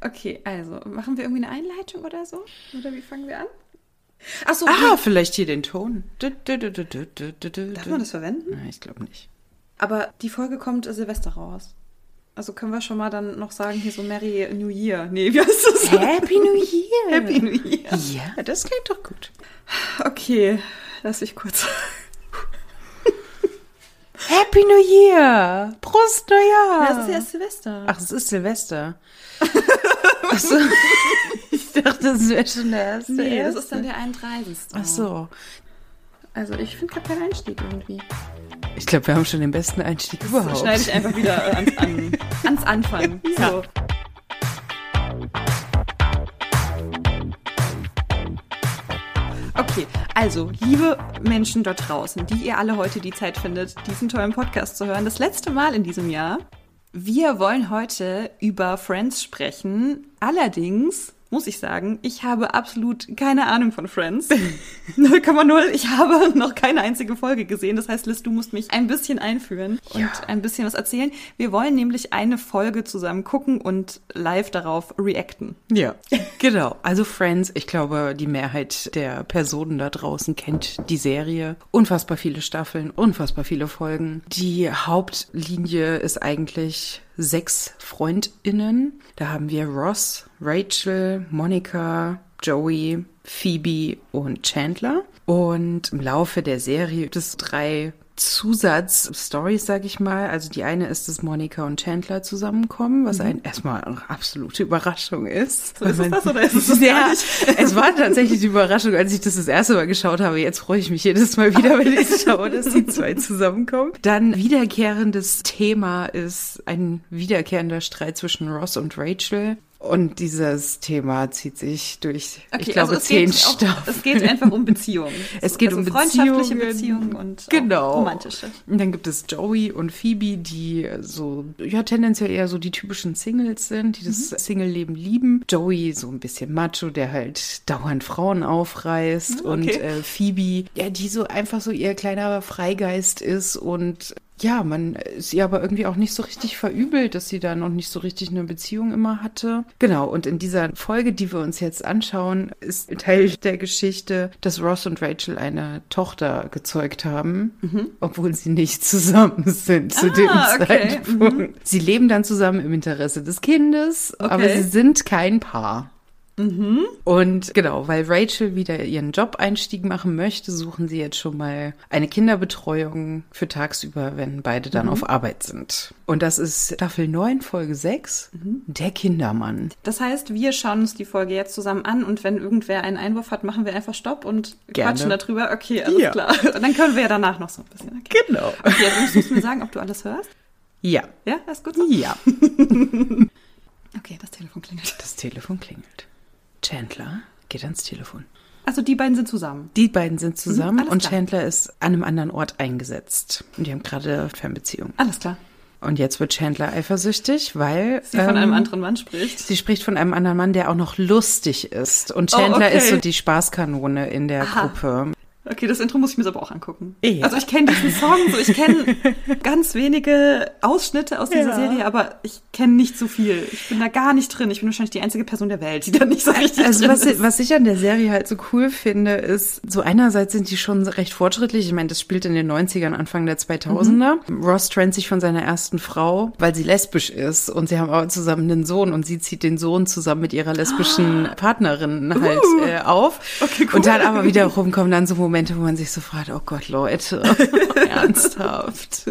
Okay, also machen wir irgendwie eine Einleitung oder so? Oder wie fangen wir an? Ach so, Ah, wie- vielleicht hier den Ton. Darf darf man das verwenden? Ich glaube nicht. Aber die Folge kommt Silvester raus. Also können wir schon mal dann noch sagen, hier so Merry New Year. Nee, wie heißt das? Happy New Year. Happy New Year. Ja, das klingt doch gut. Okay, lass ich kurz. Happy New Year. Prost Neujahr. Ja, es ist erst Silvester. Ach, es ist Silvester. Ach so. Ich dachte, das wäre schon der erste. nee, das ist dann der 31. Ach so. Also ich finde gerade keinen Einstieg irgendwie. Ich glaube, wir haben schon den besten Einstieg Das überhaupt. schneide ich einfach wieder ans, an, ans Anfang. Ja. So. Okay, also, liebe Menschen dort draußen, die ihr alle heute die Zeit findet, diesen tollen Podcast zu hören, das letzte Mal in diesem Jahr. Wir wollen heute über Friends sprechen. Allerdings muss ich sagen, ich habe absolut keine Ahnung von Friends. 0,0. Ich habe noch keine einzige Folge gesehen. Das heißt, Liz, du musst mich ein bisschen einführen und Ja. ein bisschen was erzählen. Wir wollen nämlich eine Folge zusammen gucken und live darauf reacten. Ja, genau. Also Friends, ich glaube, die Mehrheit der Personen da draußen kennt die Serie. Unfassbar viele Staffeln, unfassbar viele Folgen. Die Hauptlinie ist eigentlich sechs FreundInnen. Da haben wir Ross, Rachel, Monica, Joey, Phoebe und Chandler. Und im Laufe der Serie gibt es drei Zusatzstories, sag ich mal. Also die eine ist, dass Monica und Chandler zusammenkommen, was ein erstmal eine absolute Überraschung ist. Mhm. So, ist es das oder ist es das ja, es war tatsächlich die Überraschung, als ich das das erste Mal geschaut habe. Jetzt freue ich mich jedes Mal wieder, wenn ich schaue, dass die zwei zusammenkommen. Dann wiederkehrendes Thema ist ein wiederkehrender Streit zwischen Ross und Rachel. Und dieses Thema zieht sich durch, ich glaube, also es zehn geht, auch, Staffeln. es geht einfach um Beziehungen. Es geht also um freundschaftliche Beziehungen. Beziehungen und Genau. romantische. Und dann gibt es Joey und Phoebe, die so, ja, tendenziell eher so die typischen Singles sind, die das Single-Leben lieben. Joey so ein bisschen macho, der halt dauernd Frauen aufreißt. Okay. Und äh, Phoebe, ja, die so einfach so ihr kleiner Freigeist ist und ja, man ist ihr aber irgendwie auch nicht so richtig verübelt, dass sie da noch nicht so richtig eine Beziehung immer hatte. Genau, und in dieser Folge, die wir uns jetzt anschauen, ist Teil der Geschichte, dass Ross und Rachel eine Tochter gezeugt haben, obwohl sie nicht zusammen sind zu dem Mhm. Ah, okay. Zeitpunkt. Sie leben dann zusammen im Interesse des Kindes, aber Okay. sie sind kein Paar. Und genau, weil Rachel wieder ihren Job-Einstieg machen möchte, suchen sie jetzt schon mal eine Kinderbetreuung für tagsüber, wenn beide dann auf Arbeit sind. Und das ist Staffel 9, Folge 6, der Kindermann. Das heißt, wir schauen uns die Folge jetzt zusammen an und wenn irgendwer einen Einwurf hat, machen wir einfach Stopp und Gerne. quatschen darüber. Okay, alles Ja. klar. Und dann können wir ja danach noch so ein bisschen. Okay, Genau. okay jetzt musst du mir sagen, ob du alles hörst. Ja. Ja, ist gut so? Ja. Okay, das Telefon klingelt. Das Telefon klingelt. Chandler geht ans Telefon. Also die beiden sind zusammen. Die beiden sind zusammen Mhm, und klar. Chandler ist an einem anderen Ort eingesetzt. Und die haben gerade Fernbeziehung. Alles klar. Und jetzt wird Chandler eifersüchtig, weil Sie von ähm, einem anderen Mann spricht. Sie spricht von einem anderen Mann, der auch noch lustig ist. Und Chandler Oh, okay. ist so die Spaßkanone in der Aha. Gruppe. Okay, das Intro muss ich mir aber auch angucken. Ja. Also ich kenne diesen Song, so ich kenne ganz wenige Ausschnitte aus dieser Ja. Serie, aber ich kenne nicht so viel. Ich bin da gar nicht drin. Ich bin wahrscheinlich die einzige Person der Welt, die da nicht so richtig Also drin was, ist. was ich an der Serie halt so cool finde, ist, so einerseits sind die schon recht fortschrittlich. Ich meine, das spielt in den 90ern, Anfang der 2000er. Ross trennt sich von seiner ersten Frau, weil sie lesbisch ist. Und sie haben aber zusammen einen Sohn und sie zieht den Sohn zusammen mit ihrer lesbischen Partnerin halt äh, auf. Okay, cool. Und dann aber wiederum kommen dann so Momente, wo man sich so fragt, oh Gott, Leute, ernsthaft.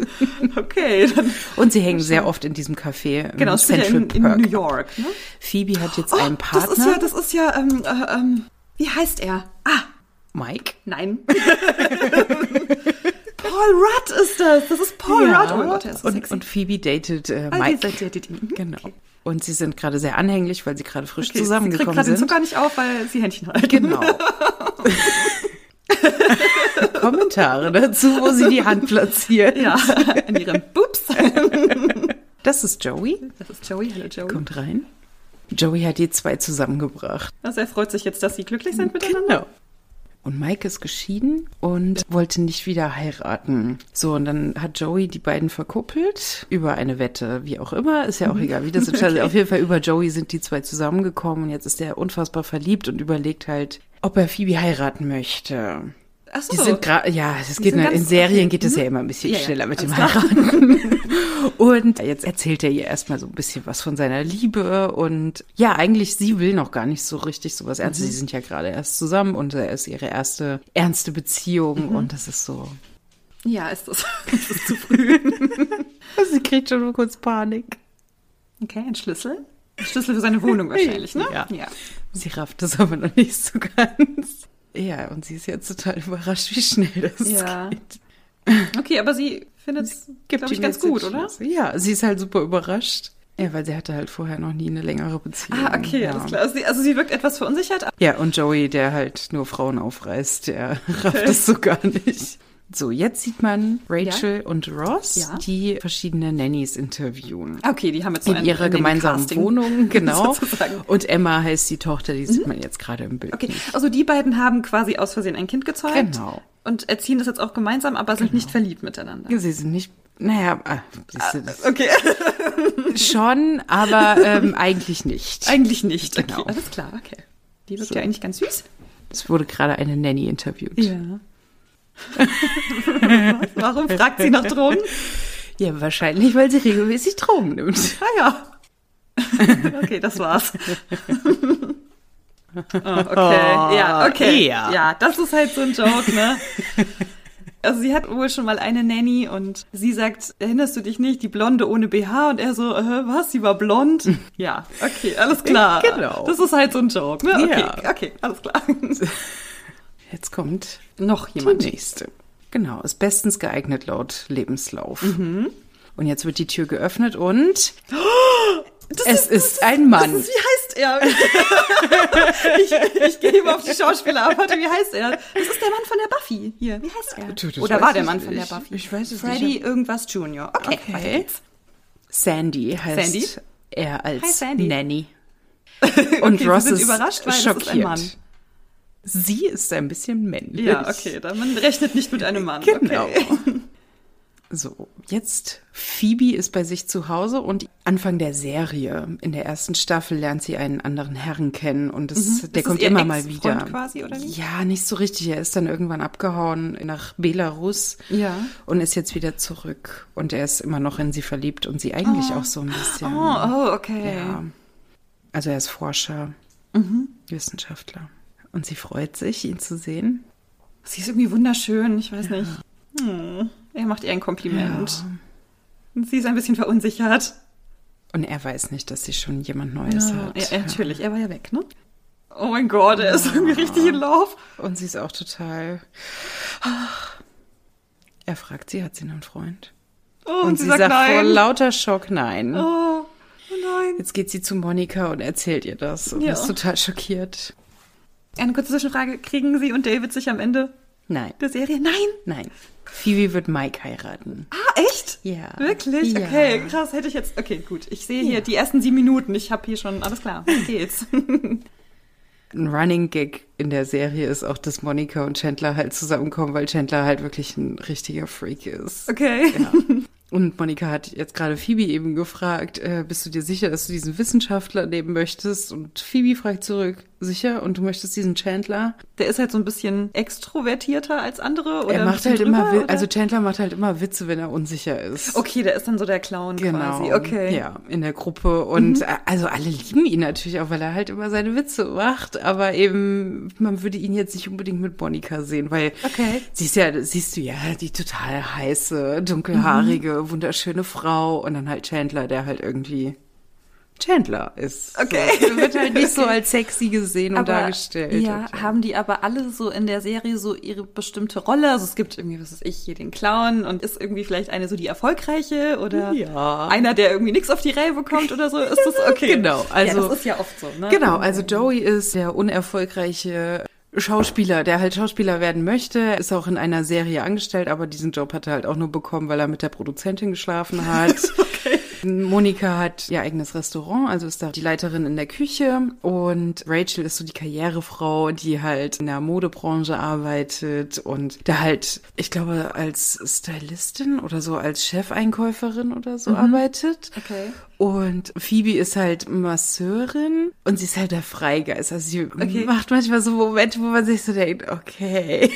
Okay, Und sie hängen sehr oft in diesem Café im genau, ja Central in, in Park. New York. Ne? Phoebe hat jetzt Oh, einen Partner. Das ist ja, das ist ja, ähm, äh, ähm, wie heißt er? Ah, Mike. nein. Paul Rudd ist das. Das ist Paul Rudd. Oh mein Gott, der ist so und, sexy. und Phoebe datet äh, Ah, Mike. seid ihr, die, die. Genau. Und sie sind gerade sehr anhänglich, weil sie gerade frisch Okay, sie kriegt zusammengekommen gerade den sind. Zucker nicht auf, weil sie Händchen halten. Genau. Kommentare dazu, wo sie die Hand platziert. Ja, an ihrem Bups. Das ist Joey. Das ist Joey. Hallo Joey. Kommt rein. Joey hat die zwei zusammengebracht. Also er freut sich jetzt, dass sie glücklich sind miteinander. Genau. Und Mike ist geschieden und wollte nicht wieder heiraten. So, und dann hat Joey die beiden verkuppelt über eine Wette, wie auch immer, ist ja auch egal, wie das ist. Okay. Auf jeden Fall über Joey sind die zwei zusammengekommen und jetzt ist er unfassbar verliebt und überlegt halt, ob er Phoebe heiraten möchte. Ach so. Die sind gerade, ja, es geht in, Serien geht es ja mhm. immer ein bisschen ja, schneller mit dem Heiraten. und jetzt erzählt er ihr erstmal so ein bisschen was von seiner Liebe und ja, eigentlich sie will noch gar nicht so richtig sowas Ernstes. Mhm. Sie sind ja gerade erst zusammen und er ist ihre erste ernste Beziehung mhm. und das ist so. Ja, ist das, ist das zu früh? sie kriegt schon kurz Panik. Okay, ein Schlüssel? Ein Schlüssel für seine Wohnung wahrscheinlich, ne? Ja. ja. Sie rafft das aber noch nicht so ganz. Ja, und sie ist jetzt total überrascht, wie schnell das ja. geht. Okay, aber sie findet es, glaube ich, ganz gut, oder? Ja, sie ist halt super überrascht. Ja, weil sie hatte halt vorher noch nie eine längere Beziehung. Ah, okay, ja. alles klar. Also sie, also sie wirkt etwas verunsichert. Ja, und Joey, der halt nur Frauen aufreißt, der rafft es so gar nicht. So, jetzt sieht man Rachel ja? und Ross, ja? die verschiedene Nannies interviewen. Okay, die haben jetzt so in ihrer gemeinsamen Wohnung, genau. und Emma heißt die Tochter, die sieht mhm. man jetzt gerade im Bild. Okay, also die beiden haben quasi aus Versehen ein Kind gezeugt. Genau. Und erziehen das jetzt auch gemeinsam, aber sind genau. nicht verliebt miteinander. Sie sind nicht naja, ah, ah, okay. Schon, aber ähm, eigentlich nicht. Eigentlich nicht. Genau. Okay, alles klar, okay. Die wirkt so. ja eigentlich ganz süß. Es wurde gerade eine Nanny interviewt. Ja. Warum fragt sie nach Drogen? Ja, wahrscheinlich, weil sie regelmäßig Drogen nimmt. Ah ja. Okay, das war's. Oh, okay, ja, okay. Ja. ja, das ist halt so ein Joke, ne? Also sie hat wohl schon mal eine Nanny und sie sagt, erinnerst du dich nicht, die Blonde ohne BH? Und er so, äh, was, sie war blond? Ja, okay, alles klar. Genau. Das ist halt so ein Joke, ne? Okay, ja. okay, alles klar. Jetzt kommt noch jemand. Die nächste. Genau, ist bestens geeignet laut Lebenslauf. Mhm. Und jetzt wird die Tür geöffnet und das es ist, ist, ein Mann. Ist, wie heißt er? ich, ich gehe immer auf die Schauspieler ab. Warte, wie heißt er? Das ist der Mann von der Buffy. Hier, wie heißt er? Du, Oder war der Mann von der Buffy? Ich weiß es Freddy nicht. irgendwas Junior. Okay, okay. Sandy heißt Sandy? er als. Nanny. Und okay, Ross ist überrascht, weil schockiert. Das ist ein Mann. Sie ist ein bisschen männlich. Ja, okay, dann man rechnet nicht mit einem Mann. Genau. Okay. So, jetzt Phoebe ist bei sich zu Hause und Anfang der Serie, in der ersten Staffel, lernt sie einen anderen Herrn kennen und das, mhm. der kommt immer mal wieder. Quasi, oder wie? Ja, nicht so richtig. Er ist dann irgendwann abgehauen nach Belarus ja. und ist jetzt wieder zurück. Und er ist immer noch in sie verliebt und sie eigentlich oh. auch so ein bisschen. Oh, oh okay. Ja. Also er ist Forscher, mhm. Wissenschaftler. Und sie freut sich, ihn zu sehen. Sie ist irgendwie wunderschön, ich weiß ja. nicht. Hm, er macht ihr ein Kompliment. Ja. Und sie ist ein bisschen verunsichert. Und er weiß nicht, dass sie schon jemand Neues ja, hat. Ja, natürlich, er war ja weg, ne? Oh mein Gott, er ist irgendwie richtig in Lauf. Und sie ist auch total. Er fragt sie, hat sie einen Freund? Oh, und, und sie, sie, sagt, sagt nein. vor lauter Schock nein. Oh, oh nein. Jetzt geht sie zu Monika und erzählt ihr das und ja. ist total schockiert. Eine kurze Zwischenfrage. Kriegen Sie und David sich am Ende Nein. der Serie? Nein? Nein. Phoebe wird Mike heiraten. Ah, echt? Ja. Wirklich? Ja. Okay, krass. Hätte ich jetzt. Okay, gut. Ich sehe hier ja. die ersten sieben Minuten. Ich habe hier schon. Alles klar. geht's. ein Running Gag in der Serie ist auch, dass Monika und Chandler halt zusammenkommen, weil Chandler halt wirklich ein richtiger Freak ist. Okay. Ja. Und Monika hat jetzt gerade Phoebe eben gefragt, äh, bist du dir sicher, dass du diesen Wissenschaftler nehmen möchtest? Und Phoebe fragt zurück, sicher? Und du möchtest diesen Chandler? Der ist halt so ein bisschen extrovertierter als andere? Oder er macht halt drüber, immer, oder? also Chandler macht halt immer Witze, wenn er unsicher ist. Okay, der ist dann so der Clown genau, quasi. Okay. Ja, in der Gruppe. Und mhm. also alle lieben ihn natürlich auch, weil er halt immer seine Witze macht. Aber eben, man würde ihn jetzt nicht unbedingt mit Monika sehen, weil okay. sie ist ja, siehst du ja, die total heiße, dunkelhaarige, mhm. wunderschöne Frau. Und dann halt Chandler, der halt irgendwie Chandler ist. Okay. So, wird halt nicht so als sexy gesehen und dargestellt. Ja, und, haben die aber alle so in der Serie so ihre bestimmte Rolle? Also es gibt irgendwie, was weiß ich, hier den Clown und ist irgendwie vielleicht eine so die erfolgreiche oder ja. einer, der irgendwie nichts auf die Reihe bekommt oder so? Ist das okay? genau. Also, ja, das ist ja oft so, ne? Genau, also Joey ist der unerfolgreiche Schauspieler, der halt Schauspieler werden möchte, ist auch in einer Serie angestellt, aber diesen Job hat er halt auch nur bekommen, weil er mit der Produzentin geschlafen hat. okay. Monika hat ihr eigenes Restaurant, also ist da die Leiterin in der Küche und Rachel ist so die Karrierefrau, die halt in der Modebranche arbeitet und da halt, ich glaube, als Stylistin oder so als Chefeinkäuferin oder so arbeitet. Okay. Und Phoebe ist halt Masseurin und sie ist halt der Freigeist. Also sie Okay. macht manchmal so Momente, wo man sich so denkt, okay.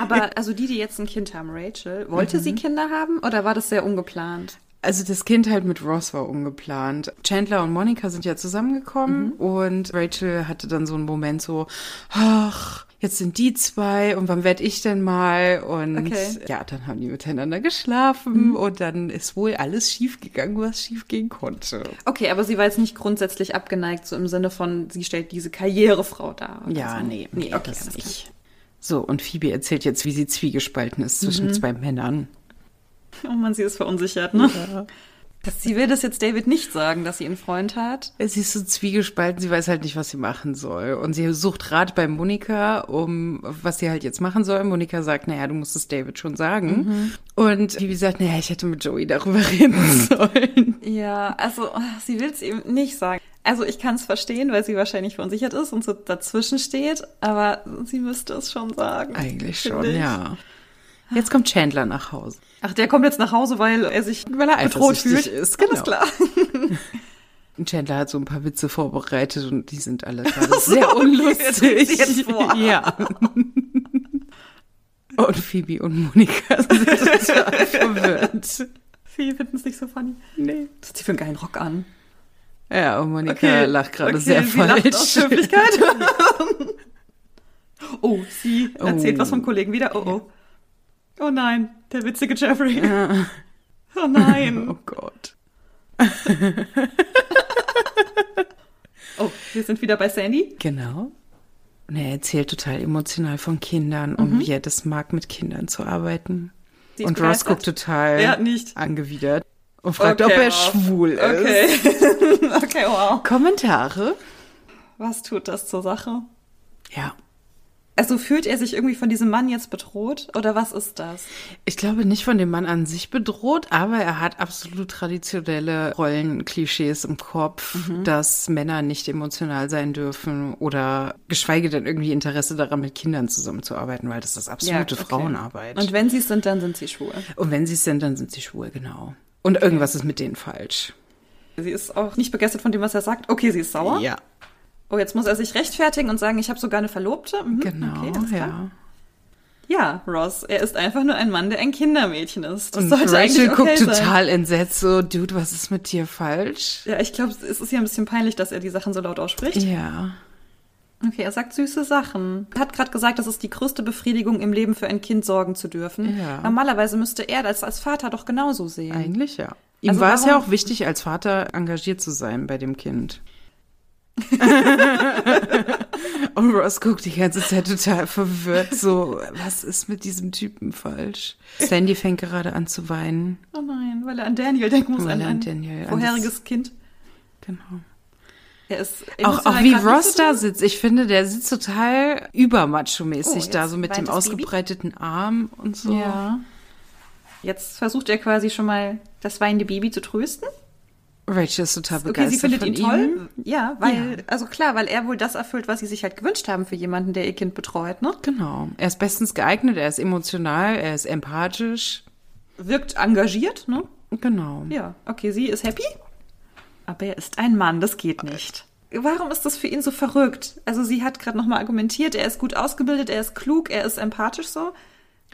Aber also die, die jetzt ein Kind haben, Rachel, wollte sie Kinder haben oder war das sehr ungeplant? Also das Kind halt mit Ross war ungeplant. Chandler und Monica sind ja zusammengekommen und Rachel hatte dann so einen Moment so, ach, jetzt sind die zwei und wann werd ich denn mal? Und Okay. ja, dann haben die miteinander geschlafen und dann ist wohl alles schief gegangen, was schief gehen konnte. Okay, aber sie war jetzt nicht grundsätzlich abgeneigt, so im Sinne von, sie stellt diese Karrierefrau dar. Ja, so. nee, nee, okay, das nicht. So, und Phoebe erzählt jetzt, wie sie zwiegespalten ist zwischen zwei Männern. Oh man, sie ist verunsichert, ne? Sie will das jetzt David nicht sagen, dass sie einen Freund hat. Sie ist so zwiegespalten, sie weiß halt nicht, was sie machen soll. Und sie sucht Rat bei Monika, um was sie halt jetzt machen soll. Monika sagt, naja, du musst es David schon sagen. Und Phoebe sagt, naja, ich hätte mit Joey darüber reden sollen. Ja, also sie will es ihm nicht sagen. Also ich kann es verstehen, weil sie wahrscheinlich verunsichert ist und so dazwischen steht, aber sie müsste es schon sagen. Eigentlich schon, ich. ja. Jetzt kommt Chandler nach Hause. Ach, der kommt jetzt nach Hause, weil er sich Weil er bedroht fühlt. ist, Alles genau. klar. Und Chandler hat so ein paar Witze vorbereitet und die sind alle gerade sehr unlustig. jetzt vor. Ja. Und Phoebe und Monika sind total verwirrt. Sie finden es nicht so funny. Nee. Was hat sie für einen geilen Rock an? Ja, und Monika Okay, lacht gerade okay, sehr sie falsch. Lacht aus Höflichkeit. oh, sie erzählt Oh. was vom Kollegen wieder. Oh, oh. Oh nein, der witzige Jeffrey. Oh nein. Oh Gott. Oh, wir sind wieder bei Sandy. Genau. Und er erzählt total emotional von Kindern und wie er das mag, mit Kindern zu arbeiten. Mhm. Sie Und Ross guckt total Er nicht. angewidert und fragt, Okay, ob er wow. schwul ist. Okay. okay, wow. Kommentare? Was tut das zur Sache? Ja. Also fühlt er sich irgendwie von diesem Mann jetzt bedroht oder was ist das? Ich glaube nicht von dem Mann an sich bedroht, aber er hat absolut traditionelle Rollenklischees im Kopf, Mhm. dass Männer nicht emotional sein dürfen oder geschweige denn irgendwie Interesse daran, mit Kindern zusammenzuarbeiten, weil das ist absolute okay. Frauenarbeit. Und wenn sie es sind, dann sind sie schwul. Und wenn sie es sind, dann sind sie schwul, genau. Und irgendwas ist mit denen falsch. Sie ist auch nicht begeistert von dem, was er sagt. Okay, sie ist sauer. Ja, Oh, jetzt muss er sich rechtfertigen und sagen, ich habe sogar eine Verlobte. Mhm, genau, okay, ja. Ja, Ross, er ist einfach nur ein Mann, der ein Kindermädchen ist. Das Und Rachel okay guckt sein. total entsetzt, so, Dude, was ist mit dir falsch? Ja, ich glaube, es ist ja ein bisschen peinlich, dass er die Sachen so laut ausspricht. Ja. Okay, er sagt süße Sachen. Er hat gerade gesagt, das ist die größte Befriedigung im Leben für ein Kind sorgen zu dürfen. Ja. Normalerweise müsste er das als Vater doch genauso sehen. Eigentlich ja. Ihm Also war es ja auch wichtig, als Vater engagiert zu sein bei dem Kind. Und Ross guckt die ganze Zeit total verwirrt, so, was ist mit diesem Typen falsch? Sandy fängt gerade an zu weinen. Oh nein, weil er an Daniel denken muss, Weil an er an Daniel- an vorheriges Kind. Genau. Er ist Auch, auch wie Ross da sitzt. Ich finde, der sitzt total übermacho-mäßig Oh, da, so mit dem das Baby? ausgebreiteten Arm und so. Ja. Jetzt versucht er quasi schon mal das weinende Baby zu trösten. Rachel ist total Okay, begeistert sie findet von ihn ihm. toll. Ja, weil, Ja. also klar, weil er wohl das erfüllt, was sie sich halt gewünscht haben für jemanden, der ihr Kind betreut, ne? Genau. Er ist bestens geeignet, er ist emotional, er ist empathisch. Wirkt engagiert, ne? Genau. Ja, okay, sie ist happy. Aber er ist ein Mann, das geht nicht. Warum ist das für ihn so verrückt? Also sie hat gerade nochmal argumentiert, er ist gut ausgebildet, er ist klug, er ist empathisch so.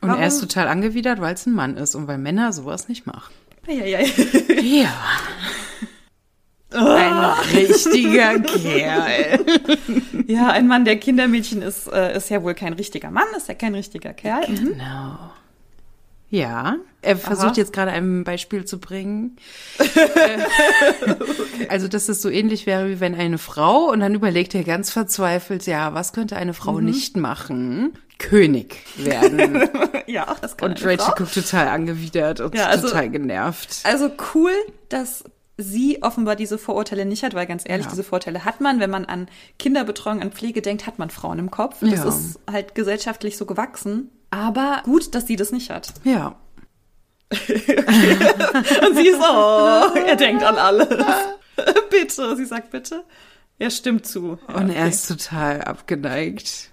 Und Warum? er ist total angewidert, weil es ein Mann ist und weil Männer sowas nicht machen. Ja, ja. Ein richtiger Kerl. ja, ein Mann, der Kindermädchen ist, äh, ist ja wohl kein richtiger Mann, ist ja kein richtiger Kerl. Mhm. Genau. Ja, er versucht Aha. jetzt gerade ein Beispiel zu bringen. Äh, Also, dass es so ähnlich wäre, wie wenn eine Frau, und dann überlegt er ganz verzweifelt, ja, was könnte eine Frau Mhm. nicht machen? König werden. Ja, das kann Und Rachel guckt total angewidert und Ja, also- total genervt. Also cool, dass sie offenbar diese Vorurteile nicht hat, weil ganz ehrlich, Ja. diese Vorurteile hat man, wenn man an Kinderbetreuung, an Pflege denkt, hat man Frauen im Kopf. Das Ja. ist halt gesellschaftlich so gewachsen. Aber gut, dass sie das nicht hat. Ja. Und sie ist, oh, er denkt an alles. bitte, sie sagt bitte. Er stimmt zu. Ja, Und er ist total abgeneigt.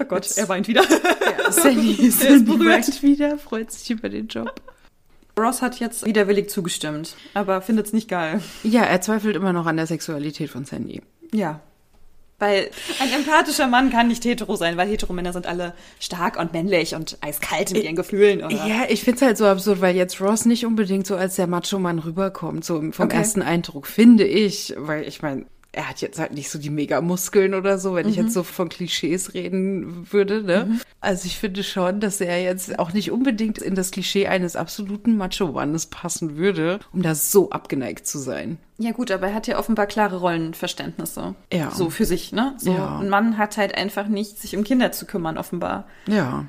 Oh Gott, er weint wieder. Ja, Sandy ist, Er ist berührt. weint wieder, freut sich über den Job. Ross hat jetzt widerwillig zugestimmt, aber findet es nicht geil. Ja, er zweifelt immer noch an der Sexualität von Sandy. Ja. Weil ein empathischer Mann kann nicht hetero sein, weil Heteromänner sind alle stark und männlich und eiskalt in ihren Gefühlen. Oder? Ja, ich find's halt so absurd, weil jetzt Ross nicht unbedingt so als der Macho-Mann rüberkommt, so vom Okay. ersten Eindruck, finde ich. Weil ich meine, er hat jetzt halt nicht so die Mega-Muskeln oder so, wenn ich Mhm. jetzt so von Klischees reden würde, ne? Also ich finde schon, dass er jetzt auch nicht unbedingt in das Klischee eines absoluten Macho-Mannes passen würde, um da so abgeneigt zu sein. Ja gut, aber er hat ja offenbar klare Rollenverständnisse. Ja. So für sich, ne? So Ja. ein Mann hat halt einfach nicht, sich um Kinder zu kümmern, offenbar. Ja.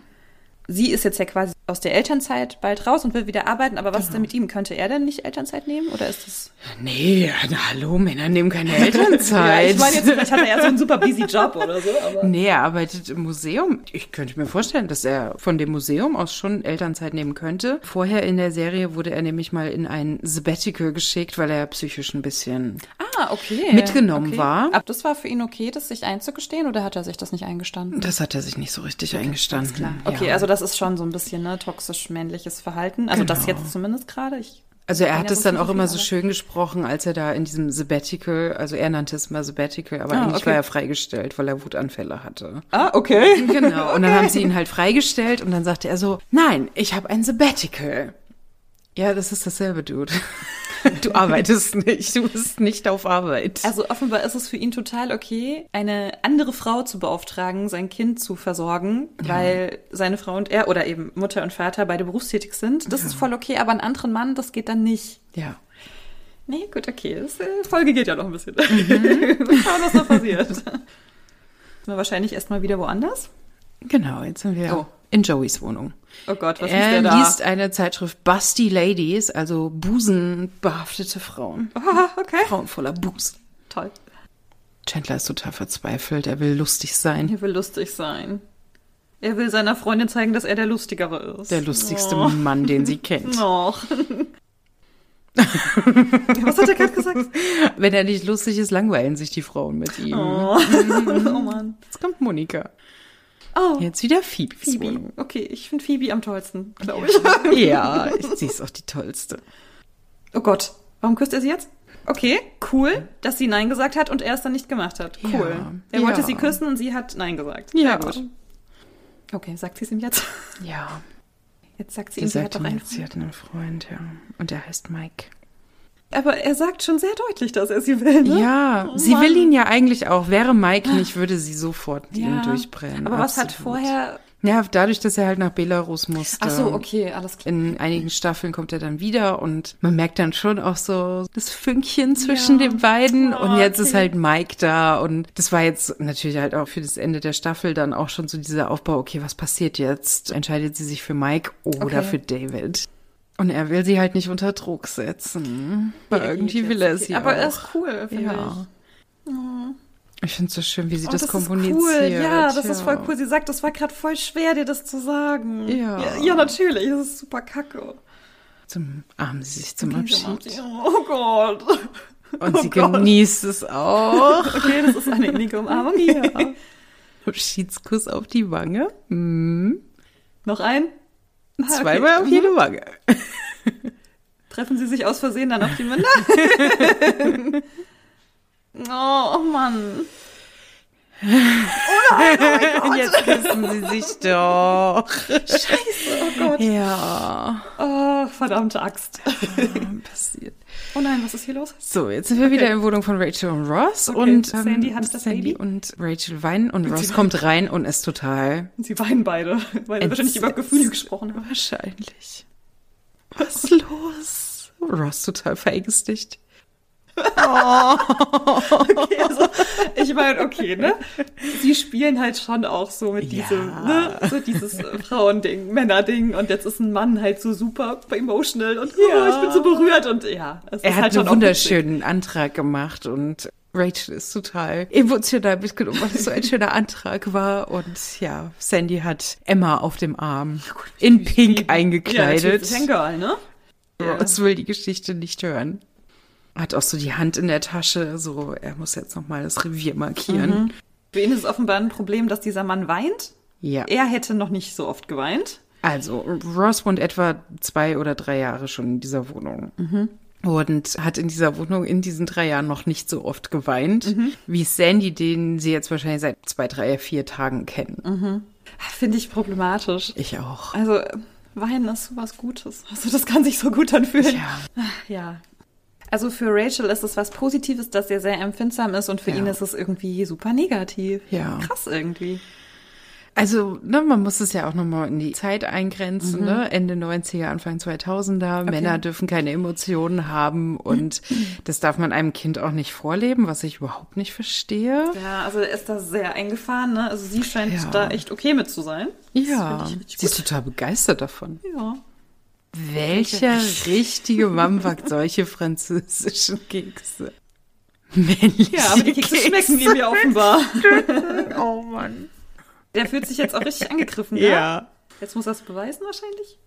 Sie ist jetzt ja quasi aus der Elternzeit bald raus und will wieder arbeiten, aber was ist denn mit ihm? Könnte er denn nicht Elternzeit nehmen? Oder ist das. Nee, na, hallo, Männer nehmen keine Elternzeit. Ja, ich meine jetzt, vielleicht hat er ja so einen super busy Job oder so, aber. Nee, er arbeitet im Museum. Ich könnte mir vorstellen, dass er von dem Museum aus schon Elternzeit nehmen könnte. Vorher in der Serie wurde er nämlich mal in ein Sabbatical geschickt, weil er psychisch ein bisschen. Ah, okay. Mitgenommen okay. war. Aber das war für ihn okay, das sich einzugestehen oder hat er sich das nicht eingestanden? Das hat er sich nicht so richtig eingestanden. Klar. Okay, also das ist schon so ein bisschen ne, toxisch-männliches Verhalten. Also das Genau. jetzt zumindest gerade. Ich Also er hat es dann auch immer so schön gesprochen, als er da in diesem Sabbatical, also er nannte es mal Sabbatical, aber Ah, eigentlich okay. war er freigestellt, weil er Wutanfälle hatte. Ah, okay. Genau. Und dann haben sie ihn halt freigestellt und dann sagte er so, nein, ich habe ein Sabbatical. Ja, das ist dasselbe, Dude. Du arbeitest nicht, du bist nicht auf Arbeit. Also offenbar ist es für ihn total okay, eine andere Frau zu beauftragen, sein Kind zu versorgen, weil seine Frau und er oder eben Mutter und Vater beide berufstätig sind. Das ist voll okay, aber einen anderen Mann, das geht dann nicht. ja. Nee, gut, okay. Das, äh, Folge geht ja noch ein bisschen. Mal schauen, was da passiert. Sind wir wahrscheinlich erstmal wieder woanders? Genau, jetzt sind wir Oh. In Joeys Wohnung. Oh Gott, was ist Er der da? liest eine Zeitschrift Busty Ladies, also busenbehaftete Frauen. Ah, okay. Frauen voller Busen. Toll. Chandler ist total verzweifelt, er will lustig sein. Er will lustig sein. Er will seiner Freundin zeigen, dass er der Lustigere ist. Der lustigste Oh. Mann, den sie kennt. Noch. Was hat er gerade gesagt? Wenn er nicht lustig ist, langweilen sich die Frauen mit ihm. Oh, oh Mann. Jetzt kommt Monika. Oh, Jetzt wieder Phoebes Phoebe. Wohnung. Okay, ich finde Phoebe am tollsten, glaube ich. Ja, sie ist auch die tollste. Oh Gott, warum küsst er sie jetzt? Okay, cool, dass sie Nein gesagt hat und er es dann nicht gemacht hat. Cool. Ja, er wollte ja. sie küssen und sie hat Nein gesagt. Ja. Sehr gut. Okay, sagt sie es ihm jetzt? Ja, Jetzt sagt sie sie ihm, sie hat doch einen jetzt, sie hat einen Freund, ja. Und der heißt Mike. Aber er sagt schon sehr deutlich, dass er sie will, ne? Ja, Oh sie Mann. will ihn ja eigentlich auch. Wäre Mike nicht, würde sie sofort Ja. durchbrennen. Aber was hat Absolut. vorher... Ja, dadurch, dass er halt nach Belarus musste. Ach so, okay, alles klar. In einigen Staffeln kommt er dann wieder und man merkt dann schon auch so das Fünkchen zwischen Ja. den beiden. Oh, und jetzt okay. ist halt Mike da und das war jetzt natürlich halt auch für das Ende der Staffel dann auch schon so dieser Aufbau, okay, was passiert jetzt? Entscheidet sie sich für Mike oder Okay. für David? Und er will sie halt nicht unter Druck setzen. Aber irgendwie will er sie Aber auch. er ist cool, finde Ja. Ich finde es so schön, wie sie Oh, das, das kommuniziert. Ist cool. Ja, das ja. ist voll cool. Sie sagt, das war gerade voll schwer, dir das zu sagen. Ja. ja. Ja, natürlich. Das ist super kacke. Zum armen sie sich zum Abschied. Oh Gott. Und sie Oh Gott. genießt es auch. Okay, das ist eine innige Umarmung. Ja. Abschiedskuss auf die Wange. Mhm. Noch ein? Ah, okay. Zweimal auf Mhm. jede Wange. Treffen sie sich aus Versehen dann auf die Münder? oh, oh Mann. Und jetzt küssen sie sich doch. Scheiße, oh Gott. Ja, Oh, verdammte Axt. passiert. Oh nein, was ist hier los? So, jetzt sind wir Okay. wieder in Wohnung von Rachel und Ross. Okay, Und ähm, Sandy hat das Sandy Baby. und Rachel weinen und Ross sie kommt rein und ist total Und sie weinen beide, weil sie wahrscheinlich über Gefühle gesprochen haben. Wahrscheinlich. Was ist los? Ross total verängstigt. Okay, also, ich meine, okay, ne? Sie spielen halt schon auch so mit Ja. diesem, ne? So dieses äh, Frauending, Männerding und jetzt ist ein Mann halt so super emotional und oh, Ja. ich bin so berührt und ja. Es Er ist hat halt einen wunderschönen Antrag gemacht und Rachel ist total emotional mitgenommen, weil es so ein schöner Antrag war. Und ja, Sandy hat Emma auf dem Arm in Pink eingekleidet. Ja, Girl, ne? Ross will die Geschichte nicht hören. Hat auch so die Hand in der Tasche, so er muss jetzt noch mal das Revier markieren. Mhm. Für ihn ist es offenbar ein Problem, dass dieser Mann weint. Ja. Er hätte noch nicht so oft geweint. Also, Ross wohnt etwa zwei oder drei Jahre schon in dieser Wohnung. Und hat in dieser Wohnung in diesen drei Jahren noch nicht so oft geweint, wie Sandy, den sie jetzt wahrscheinlich seit zwei, drei, vier Tagen kennen. Finde ich problematisch. Ich auch. Also, Weinen ist sowas Gutes. Also, das kann sich so gut anfühlen. Ja. Ja. Also für Rachel ist es was Positives, dass er sehr empfindsam ist und für Ja. ihn ist es irgendwie super negativ. Ja. Krass irgendwie. Also, ne, man muss es ja auch nochmal in die Zeit eingrenzen, ne? Ende 90er, Anfang 2000er. Männer dürfen keine Emotionen haben und das darf man einem Kind auch nicht vorleben, was ich überhaupt nicht verstehe. Ja, also er ist da sehr eingefahren, ne? Also sie scheint Ja. da echt okay mit zu sein. Ja, Das sie ist total begeistert davon. Ja. Welcher richtige Mann backt solche französischen Kekse? Männliche Ja, aber die Kekse schmecken ihm ja offenbar. Oh Mann. Der fühlt sich jetzt auch richtig angegriffen, ne? Ja. Jetzt muss er es beweisen wahrscheinlich.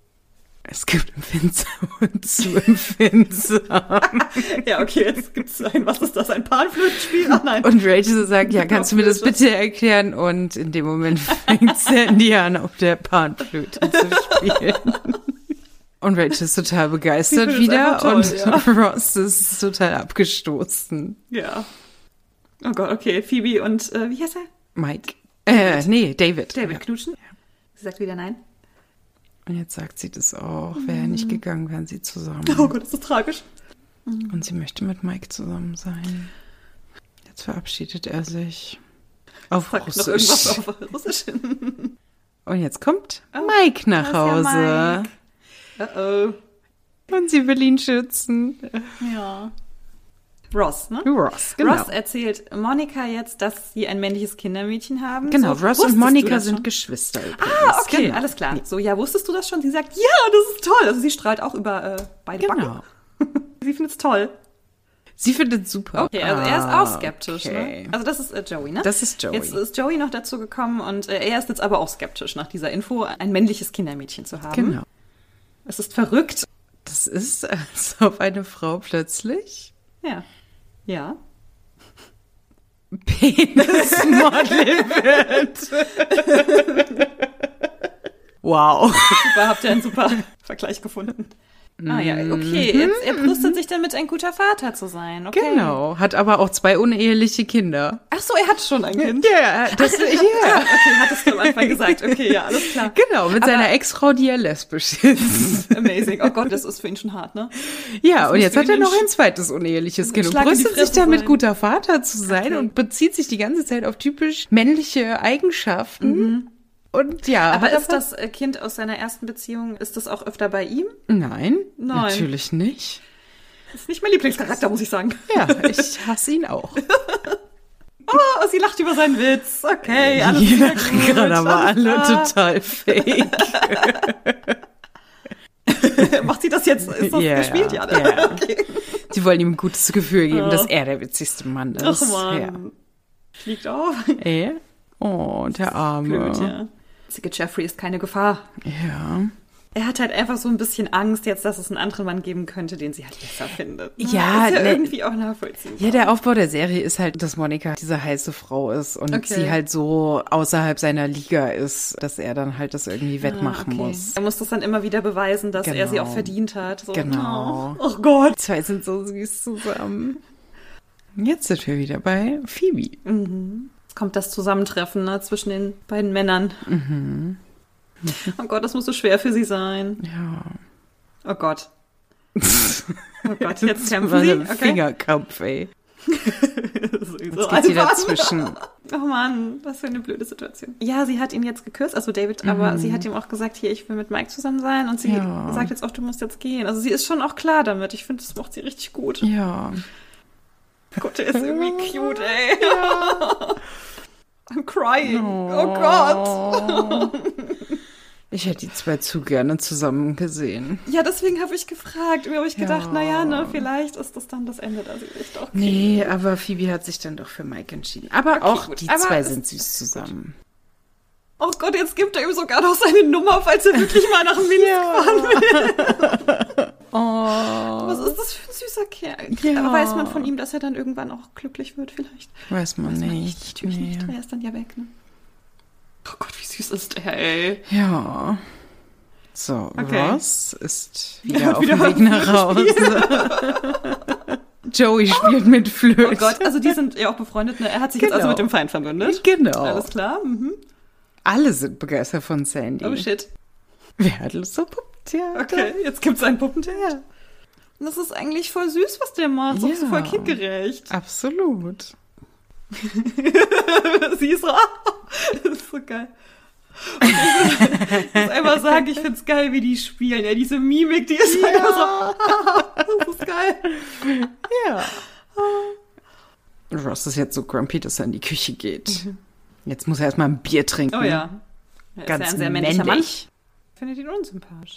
Es gibt empfindsam und zu empfindsam. Ja, okay, jetzt gibt's ein, was ist das, ein Panflötenspiel? Ach nein. Und Rachel sagt, ja, kannst du mir das bitte erklären? Und in dem Moment fängt Sandy an, auf der Panflöte zu spielen. Und Rachel ist total begeistert wieder toll, und Ross ist total abgestoßen. Ja. Oh Gott, okay. Phoebe und, äh, wie heißt er? Mike. Äh, nee, David. David Ja. knutschen? Sie sagt wieder nein. Und jetzt sagt sie das auch. Wäre er nicht gegangen, wären sie zusammen. Oh Gott, ist das tragisch. Und sie möchte mit Mike zusammen sein. Jetzt verabschiedet er sich. Auf Sag noch Russisch. irgendwas auf Russisch. Und jetzt kommt Mike nach ist ja Hause. Mike. Uh Und sie will ihn schützen. oh. Ja. Ross, ne? Ross, genau. Ross erzählt Monika jetzt, dass sie ein männliches Kindermädchen haben. genau, So, Ross und Monika sind? Geschwister. Übrigens. Ah, okay, Genau. alles klar. So, ja, wusstest du das schon? Sie sagt, ja, das ist toll. Also sie strahlt auch über äh, beide Genau. Backen. Sie findet es toll. Sie findet super. Okay, also er ist Ah, auch skeptisch. okay. Ne? Also das ist äh, Joey, ne? Das ist Joey. Jetzt ist Joey noch dazu gekommen und äh, er ist jetzt aber auch skeptisch nach dieser Info, ein männliches Kindermädchen zu haben. Genau. Es ist verrückt. Das ist, als ob eine Frau plötzlich Ja. Ja. Penismodel wird. wow. Super, habt ihr einen super Vergleich gefunden. Ah ja, okay. Jetzt, er brüstet sich damit, ein guter Vater zu sein. Okay. Mhm. Genau. Hat aber auch zwei uneheliche Kinder. Ach so, er hat schon ein Kind. Ja, das, ja. Okay, hattest du am Anfang gesagt. Okay, ja, alles klar. Genau, mit seiner Ex-Frau, die er lesbisch ist. Amazing. Oh Gott, das ist für ihn schon hart, ne? Ja, und muss jetzt hat er noch ein zweites uneheliches Kind und brüstet sich damit, sein. guter Vater zu sein Okay. und bezieht sich die ganze Zeit auf typisch männliche Eigenschaften. Und ja. Aber ist das Kind aus seiner ersten Beziehung, ist das auch öfter bei ihm? Nein, Nein. natürlich nicht. Das ist nicht mein Lieblingscharakter, muss ich sagen. Ja, ich hasse ihn auch. Oh, sie lacht über seinen Witz. Okay, alles Die lachen gerade aber alle total fake. Macht sie das jetzt? Ist das Ja, gespielt? Ja, ne? ja. Okay. Die wollen ihm ein gutes Gefühl geben, dass er der witzigste Mann ist. Ach man. Fliegt auf. Ja. Ey. Oh, der Arme. Blöd, ja. Einzige Jeffrey ist keine Gefahr. ja. Er hat halt einfach so ein bisschen Angst jetzt, dass es einen anderen Mann geben könnte, den sie halt besser findet. ne? Ja, ist ja ne- irgendwie auch nachvollziehbar. Ja, der Aufbau der Serie ist halt, dass Monika diese heiße Frau ist und Okay. sie halt so außerhalb seiner Liga ist, dass er dann halt das irgendwie wettmachen Ah, okay. muss. Er muss das dann immer wieder beweisen, dass er sie Genau. auch verdient hat. So, Genau. Oh, oh Gott. Die zwei sind so süß zusammen. Jetzt sind wir wieder bei Phoebe. Jetzt kommt das Zusammentreffen ne, zwischen den beiden Männern. Mhm. Oh Gott, das muss so schwer für sie sein. Ja. Oh Gott. Oh Gott, jetzt kämpfen sie. ein Okay. Fingerkampf, ey. Sowieso Jetzt geht sie dazwischen. Oh Mann, was für eine blöde Situation. Ja, sie hat ihn jetzt geküsst, also David, aber sie hat ihm auch gesagt, hier, ich will mit Mike zusammen sein. Und sie Mhm. Ja. sagt jetzt auch, du musst jetzt gehen. Also sie ist schon auch klar damit. Ich finde, das macht sie richtig gut. Ja. Gott, der ist irgendwie cute, ey. I'm crying. Oh, Gott. Ich hätte die zwei zu gerne zusammen gesehen. Ja, deswegen habe ich gefragt. Mir habe ich gedacht, Ja. naja, ne, vielleicht ist das dann das Ende, dass sie sich doch kriegen. Nee, aber Phoebe hat sich dann doch für Mike entschieden. Aber auch gut. die Aber zwei sind süß zusammen. Oh Gott, jetzt gibt er ihm sogar noch seine Nummer, falls er wirklich mal nach Minsk fahren will. Oh. Was ist das für ein süßer Kerl? Ja. Aber weiß man von ihm, dass er dann irgendwann auch glücklich wird vielleicht? Weiß man Weiß man nicht. Natürlich nee. nicht, er ist dann ja weg, ne? Oh Gott, wie süß ist der, ey. Ja. So, Okay. Ross ist Ja, wieder auf wieder dem Weg nach Hause. Joey spielt mit Flöte. Oh Gott, also die sind ja auch befreundet, ne? Er hat sich jetzt also Genau. mit dem Feind verbündet. Genau. Alles klar. Mhm. Alle sind begeistert von Sandy. Oh shit. Wer hat Lust auf Puppentheater? Okay, jetzt gibt's ein Puppentheater. Und Das ist eigentlich voll süß, was der macht. Das ist Ja. voll kindgerecht. Absolut. Sie ist so, das ist so geil. Ich muss einfach sagen, ich find's geil, wie die spielen. Ja, diese Mimik, die ist einfach so, das ist geil. Ja. Ross ist jetzt so grumpy, dass er in die Küche geht. Jetzt muss er erstmal ein Bier trinken. Oh ja. Er Ganz ist ja ein sehr männlicher Mann. männlich. Findet ihn unsympathisch.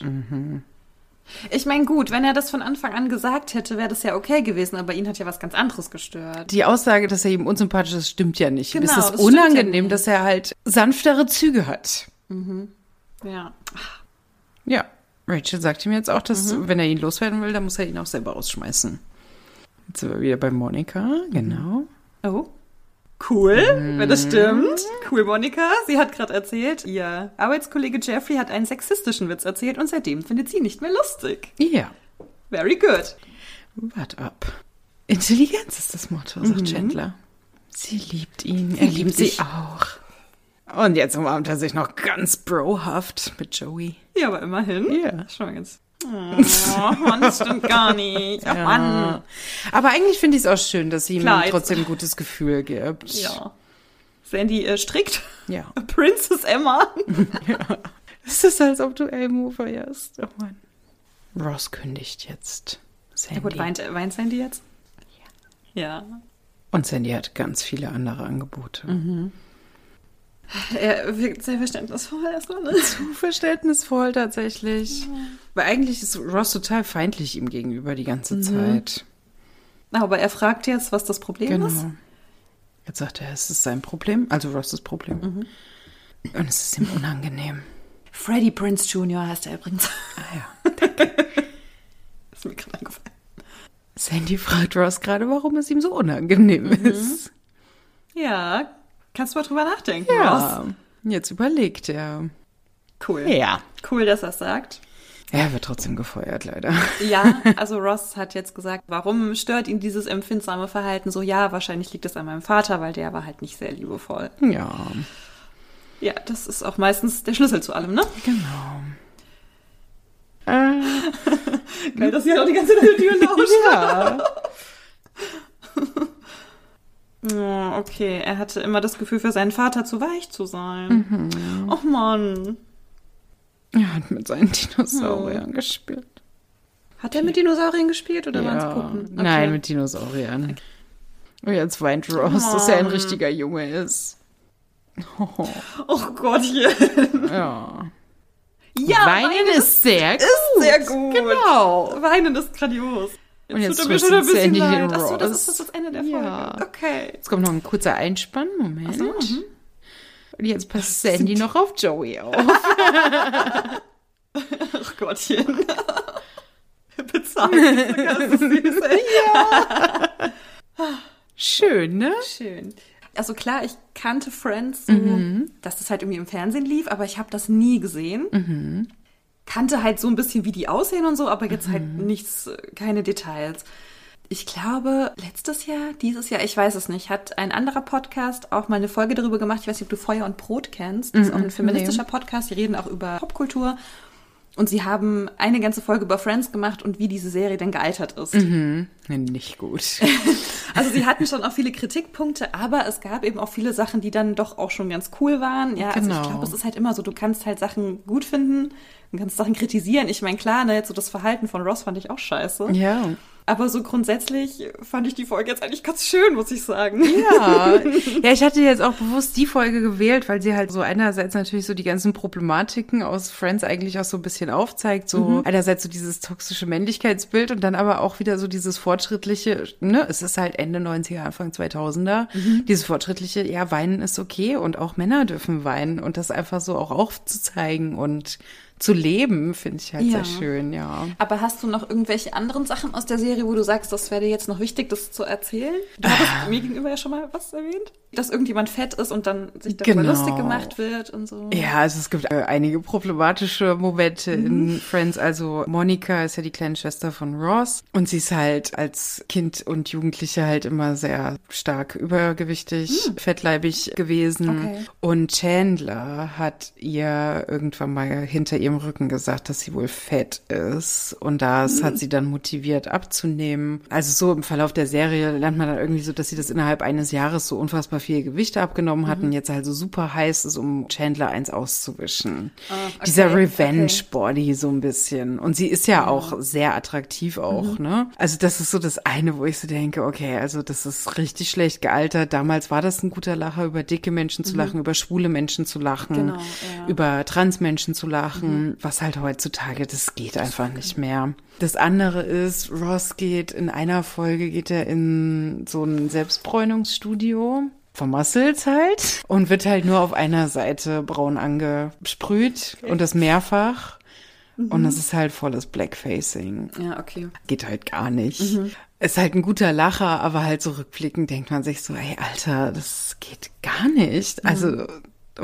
Ich meine, gut, wenn er das von Anfang an gesagt hätte, wäre das ja okay gewesen, aber ihn hat ja was ganz anderes gestört. Die Aussage, dass er ihm unsympathisch ist, stimmt ja nicht. Genau, es das ist ja unangenehm, nicht. dass er halt sanftere Züge hat. Ja. Ja. Rachel sagt ihm jetzt auch, dass, Mhm. wenn er ihn loswerden will, dann muss er ihn auch selber rausschmeißen. Jetzt sind wir wieder bei Monika, genau. Oh. Cool, wenn das stimmt. Cool, Monika. Sie hat gerade erzählt, ihr Arbeitskollege Jeffrey hat einen sexistischen Witz erzählt und seitdem findet sie ihn nicht mehr lustig. Ja. Very good. Wart ab. Intelligenz ist das Motto, sagt Chandler. Sie liebt ihn, er Mhm. liebt sie dich. auch. Und jetzt umarmt er sich noch ganz brohaft mit Joey. Ja, aber immerhin. Ja. Schon mal ganz. Oh, Mann, das stimmt gar nicht. Ach, Mann. Aber eigentlich finde ich es auch schön, dass sie ihm Klar, jetzt- trotzdem ein gutes Gefühl gibt. Ja. Sandy äh, strickt. Ja. Princess Emma. Es ist, als ob du Elmo feierst. Oh Mann. Ross kündigt jetzt. Sandy. Ja gut, weint, weint Sandy jetzt? Ja. Und Sandy hat ganz viele andere Angebote. Mhm. Er wirkt sehr verständnisvoll erstmal, ne? Zu verständnisvoll tatsächlich. Weil eigentlich ist Ross total feindlich ihm gegenüber die ganze Zeit. Aber er fragt jetzt, was das Problem ist. Genau. Jetzt sagt er, es ist sein Problem, also Ross' Problem. Und es ist ihm unangenehm. Freddie Prince Jr. heißt er übrigens. Ah ja. ist mir gerade eingefallen. Sandy fragt Ross gerade, warum es ihm so unangenehm ist. Ja, kannst du mal drüber nachdenken, Ross. Ja. Jetzt überlegt er. Cool. Ja. Cool, dass er es sagt. Er wird trotzdem gefeuert, leider. Ja, also Ross hat jetzt gesagt, warum stört ihn dieses empfindsame Verhalten so? Ja, wahrscheinlich liegt es an meinem Vater, weil der war halt nicht sehr liebevoll. Ja, Ja, das ist auch meistens der Schlüssel zu allem, ne? genau. Äh, Geil, dass sie halt auch die ganze Tür lauscht. ja. Oh, okay, er hatte immer das Gefühl, für seinen Vater zu weich zu sein. Och Mann. Er hat mit seinen Dinosauriern gespielt. Hat er mit Dinosauriern gespielt oder waren es Puppen? Okay. Nein, mit Dinosauriern. Und jetzt weint Ross, dass er ein richtiger Junge ist. Oh, Oh Gottchen. ja. Ja, Weinen ist sehr gut. ist sehr gut. Genau. Weinen ist grandios. Und jetzt tut er mir schon ein bisschen leid. Achso, das ist das, das Ende der Folge. Ja. Okay. Jetzt kommt noch ein kurzer Einspann. Moment. so, mhm. Und jetzt passt Sandy noch auf Joey auf. Ach Gottchen. Bezahlt. Ey. Schön, ne? Schön. Also klar, ich kannte Friends so, dass das halt irgendwie im Fernsehen lief, aber ich habe das nie gesehen. Kannte halt so ein bisschen, wie die aussehen und so, aber jetzt halt nichts, äh, keine Details. Ich glaube, letztes Jahr, dieses Jahr, ich weiß es nicht, hat ein anderer Podcast auch mal eine Folge darüber gemacht. Ich weiß nicht, ob du Feuer und Brot kennst. Das ist auch ein feministischer Podcast. Die reden auch über Popkultur. Und sie haben eine ganze Folge über Friends gemacht und wie diese Serie denn gealtert ist. Nicht gut. Also sie hatten schon auch viele Kritikpunkte, aber es gab eben auch viele Sachen, die dann doch auch schon ganz cool waren. Ja, also Genau. ich glaube, es ist halt immer so, du kannst halt Sachen gut finden und kannst Sachen kritisieren. Ich meine, klar, ne, jetzt so das Verhalten von Ross fand ich auch scheiße. Ja. Aber so grundsätzlich fand ich die Folge jetzt eigentlich ganz schön, muss ich sagen. Ja. ja, ich hatte jetzt auch bewusst die Folge gewählt, weil sie halt so einerseits natürlich so die ganzen Problematiken aus Friends eigentlich auch so ein bisschen aufzeigt. So mhm. einerseits so dieses toxische Männlichkeitsbild und dann aber auch wieder so dieses fortschrittliche, ne, es ist halt Ende 90er, Anfang 2000er, mhm. dieses fortschrittliche, ja, weinen ist okay und auch Männer dürfen weinen und das einfach so auch aufzuzeigen und zu leben, finde ich halt ja. sehr schön, ja. Aber hast du noch irgendwelche anderen Sachen aus der Serie, wo du sagst, das wäre dir jetzt noch wichtig, das zu erzählen? Du hattest ah. mir gegenüber ja schon mal was erwähnt, dass irgendjemand fett ist und dann sich darüber genau. lustig gemacht wird und so. Ja, also es gibt äh, einige problematische Momente mhm. in Friends. Also Monika ist ja die kleine Schwester von Ross und sie ist halt als Kind und Jugendliche halt immer sehr stark übergewichtig, mhm. fettleibig gewesen. Okay. Und Chandler hat ihr irgendwann mal hinter ihr ihrem Rücken gesagt, dass sie wohl fett ist. Und das mhm. hat sie dann motiviert abzunehmen. Also so im Verlauf der Serie lernt man dann irgendwie so, dass sie das innerhalb eines Jahres so unfassbar viel Gewicht abgenommen hat mhm. und jetzt also super heiß ist, um Chandler eins auszuwischen. Oh, okay, Dieser Revenge-Body okay. so ein bisschen. Und sie ist ja, ja. auch sehr attraktiv auch, mhm. ne? Also das ist so das eine, wo ich so denke, okay, also das ist richtig schlecht gealtert. Damals war das ein guter Lacher, über dicke Menschen zu mhm. lachen, über schwule Menschen zu lachen, genau, ja. über Transmenschen zu lachen. Mhm. was halt heutzutage, das geht einfach nicht mehr. Das andere ist, Ross geht in einer Folge, geht er in so ein Selbstbräunungsstudio vermasselt halt und wird halt nur auf einer Seite braun angesprüht okay. und das mehrfach. Mhm. Und das ist halt volles Blackfacing. Ja, okay. Geht halt gar nicht. Mhm. Ist halt ein guter Lacher, aber halt so rückblickend denkt man sich so, ey, Alter, das geht gar nicht. Also, mhm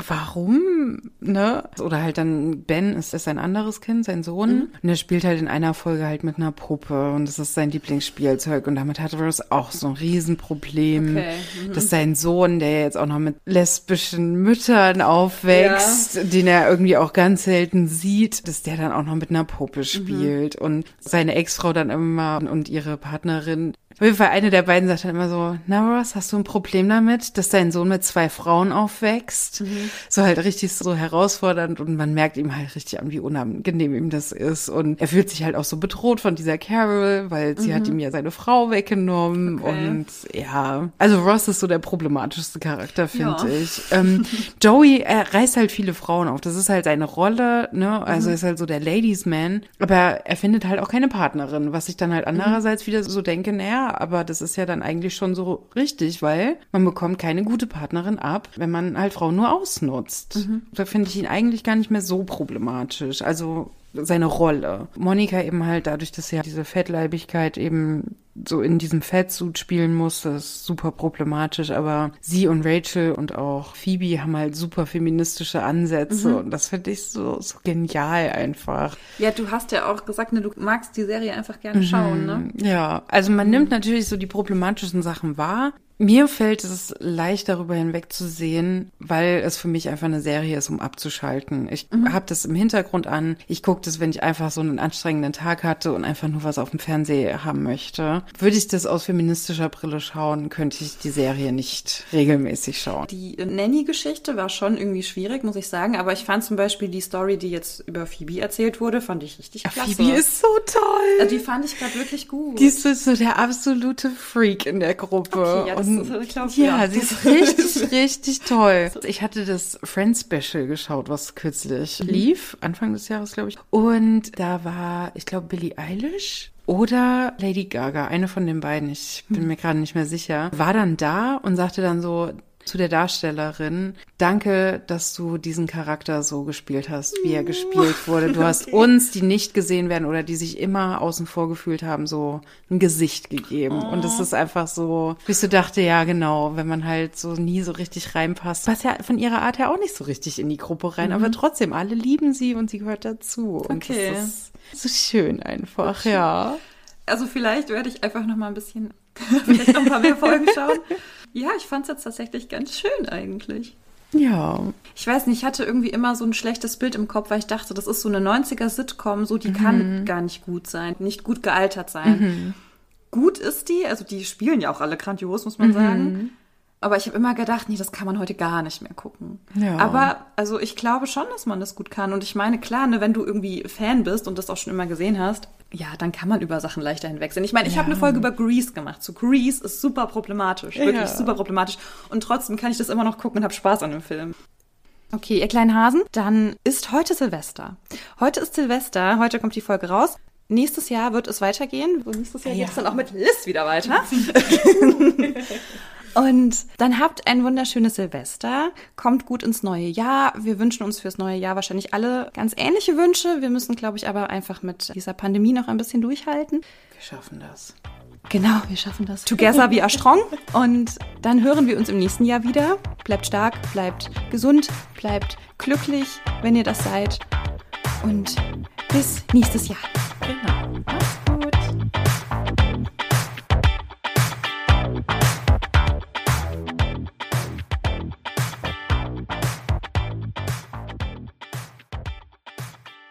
warum, ne? Oder halt dann Ben ist, ist ein anderes Kind, sein Sohn. Mhm. Und er spielt halt in einer Folge halt mit einer Puppe und das ist sein Lieblingsspielzeug. Und damit hatte Rose auch so ein Riesenproblem, okay. mhm. dass sein Sohn, der jetzt auch noch mit lesbischen Müttern aufwächst, ja. den er irgendwie auch ganz selten sieht, dass der dann auch noch mit einer Puppe mhm. spielt. Mhm. Und seine Ex-Frau dann immer und ihre Partnerin auf jeden Fall eine der beiden sagt dann immer so, na Ross, hast du ein Problem damit, dass dein Sohn mit zwei Frauen aufwächst? Mhm. So halt richtig so herausfordernd und man merkt ihm halt richtig an, wie unangenehm ihm das ist. Und er fühlt sich halt auch so bedroht von dieser Carol, weil sie mhm. hat ihm ja seine Frau weggenommen. Okay. Und ja, also Ross ist so der problematischste Charakter, finde ja. ich. Ähm, Joey, er reißt halt viele Frauen auf. Das ist halt seine Rolle, ne? Also mhm. ist halt so der Ladies Man. Aber er findet halt auch keine Partnerin, was ich dann halt mhm. andererseits wieder so denke, naja, aber das ist ja dann eigentlich schon so richtig, weil man bekommt keine gute Partnerin ab, wenn man halt Frauen nur ausnutzt. Mhm. Da finde ich ihn eigentlich gar nicht mehr so problematisch. Also seine Rolle. Monika eben halt dadurch, dass sie diese Fettleibigkeit eben so in diesem Fettsuit spielen muss, das ist super problematisch, aber sie und Rachel und auch Phoebe haben halt super feministische Ansätze mhm. und das finde ich so, so genial einfach. Ja, du hast ja auch gesagt, ne, du magst die Serie einfach gerne mhm. schauen, ne? Ja, also man nimmt natürlich so die problematischen Sachen wahr, mir fällt es leicht darüber hinwegzusehen, weil es für mich einfach eine Serie ist, um abzuschalten. Ich mhm. habe das im Hintergrund an. Ich gucke das, wenn ich einfach so einen anstrengenden Tag hatte und einfach nur was auf dem Fernseher haben möchte. Würde ich das aus feministischer Brille schauen, könnte ich die Serie nicht regelmäßig schauen. Die Nanny-Geschichte war schon irgendwie schwierig, muss ich sagen. Aber ich fand zum Beispiel die Story, die jetzt über Phoebe erzählt wurde, fand ich richtig klasse. Phoebe ist so toll. Also die fand ich gerade wirklich gut. Die ist so der absolute Freak in der Gruppe. Okay, ja, und, glaub, ja, ja, sie ist richtig, richtig toll. Ich hatte das Friends Special geschaut, was kürzlich mhm. lief, Anfang des Jahres, glaube ich. Und da war, ich glaube, Billie Eilish oder Lady Gaga, eine von den beiden, ich bin mhm. mir gerade nicht mehr sicher, war dann da und sagte dann so, zu der Darstellerin. Danke, dass du diesen Charakter so gespielt hast, wie er gespielt wurde. Du hast okay. uns, die nicht gesehen werden oder die sich immer außen vor gefühlt haben, so ein Gesicht gegeben. Oh. Und es ist einfach so, bis du dachte, ja, genau, wenn man halt so nie so richtig reinpasst, passt ja von ihrer Art her auch nicht so richtig in die Gruppe rein, mhm. aber trotzdem, alle lieben sie und sie gehört dazu. Und okay. das ist so schön einfach, ja. Also vielleicht werde ich einfach noch mal ein bisschen, vielleicht noch ein paar mehr Folgen schauen. Ja, ich fand es jetzt tatsächlich ganz schön eigentlich. Ja. Ich weiß nicht, ich hatte irgendwie immer so ein schlechtes Bild im Kopf, weil ich dachte, das ist so eine 90er-Sitcom, so die mhm. kann gar nicht gut sein, nicht gut gealtert sein. Mhm. Gut ist die, also die spielen ja auch alle grandios, muss man mhm. sagen. Aber ich habe immer gedacht, nee, das kann man heute gar nicht mehr gucken. Ja. Aber also ich glaube schon, dass man das gut kann. Und ich meine, klar, ne, wenn du irgendwie Fan bist und das auch schon immer gesehen hast, ja, dann kann man über Sachen leichter hinwegsehen. Ich meine, ich ja. habe eine Folge über Grease gemacht. So Grease ist super problematisch, wirklich ja. super problematisch. Und trotzdem kann ich das immer noch gucken und habe Spaß an dem Film. Okay, ihr kleinen Hasen, dann ist heute Silvester. Heute ist Silvester, heute kommt die Folge raus. Nächstes Jahr wird es weitergehen. Nächstes Jahr ja. geht es dann auch mit Liz wieder weiter. Und dann habt ein wunderschönes Silvester, kommt gut ins neue Jahr. Wir wünschen uns fürs neue Jahr wahrscheinlich alle ganz ähnliche Wünsche. Wir müssen, glaube ich, aber einfach mit dieser Pandemie noch ein bisschen durchhalten. Wir schaffen das. Genau, wir schaffen das. Together we are strong. Und dann hören wir uns im nächsten Jahr wieder. Bleibt stark, bleibt gesund, bleibt glücklich, wenn ihr das seid. Und bis nächstes Jahr. Genau.